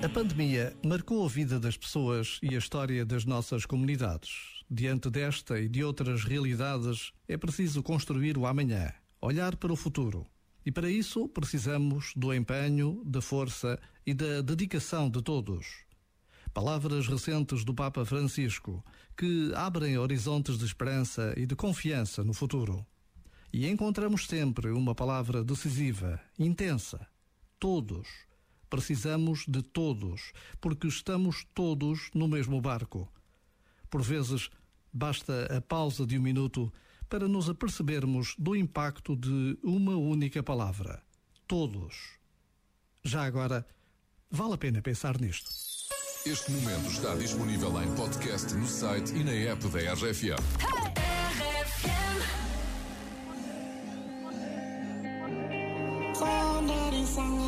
A pandemia marcou a vida das pessoas e a história das nossas comunidades. Diante desta e de outras realidades, é preciso construir o amanhã, olhar para o futuro. E para isso precisamos do empenho, da força e da dedicação de todos. Palavras recentes do Papa Francisco que abrem horizontes de esperança e de confiança no futuro. E encontramos sempre uma palavra decisiva, intensa. Todos Precisamos de todos, porque estamos todos no mesmo barco. Por vezes, basta a pausa de um minuto para nos apercebermos do impacto de uma única palavra. Todos. Já agora, vale a pena pensar nisto. Este momento está disponível em podcast no site e na app da RFM. Hey, Nikamisanga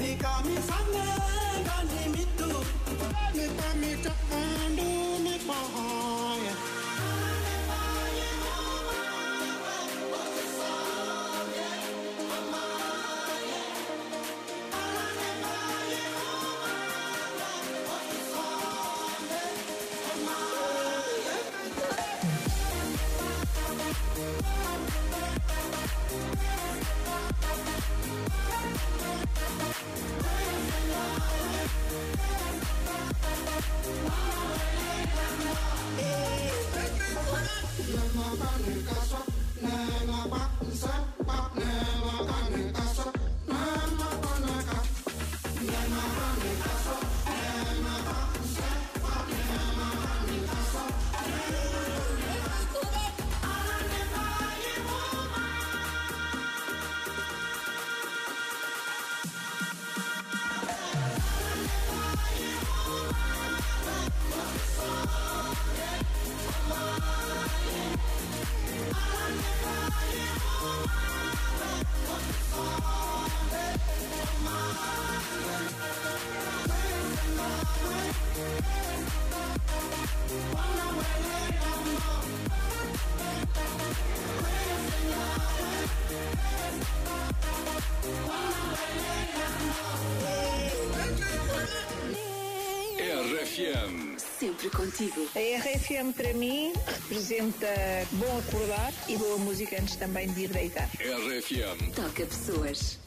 Nikami sande America. RFM. Sempre contigo. A RFM para mim representa bom acordar e boa música antes também de ir deitar. RFM. Toca pessoas.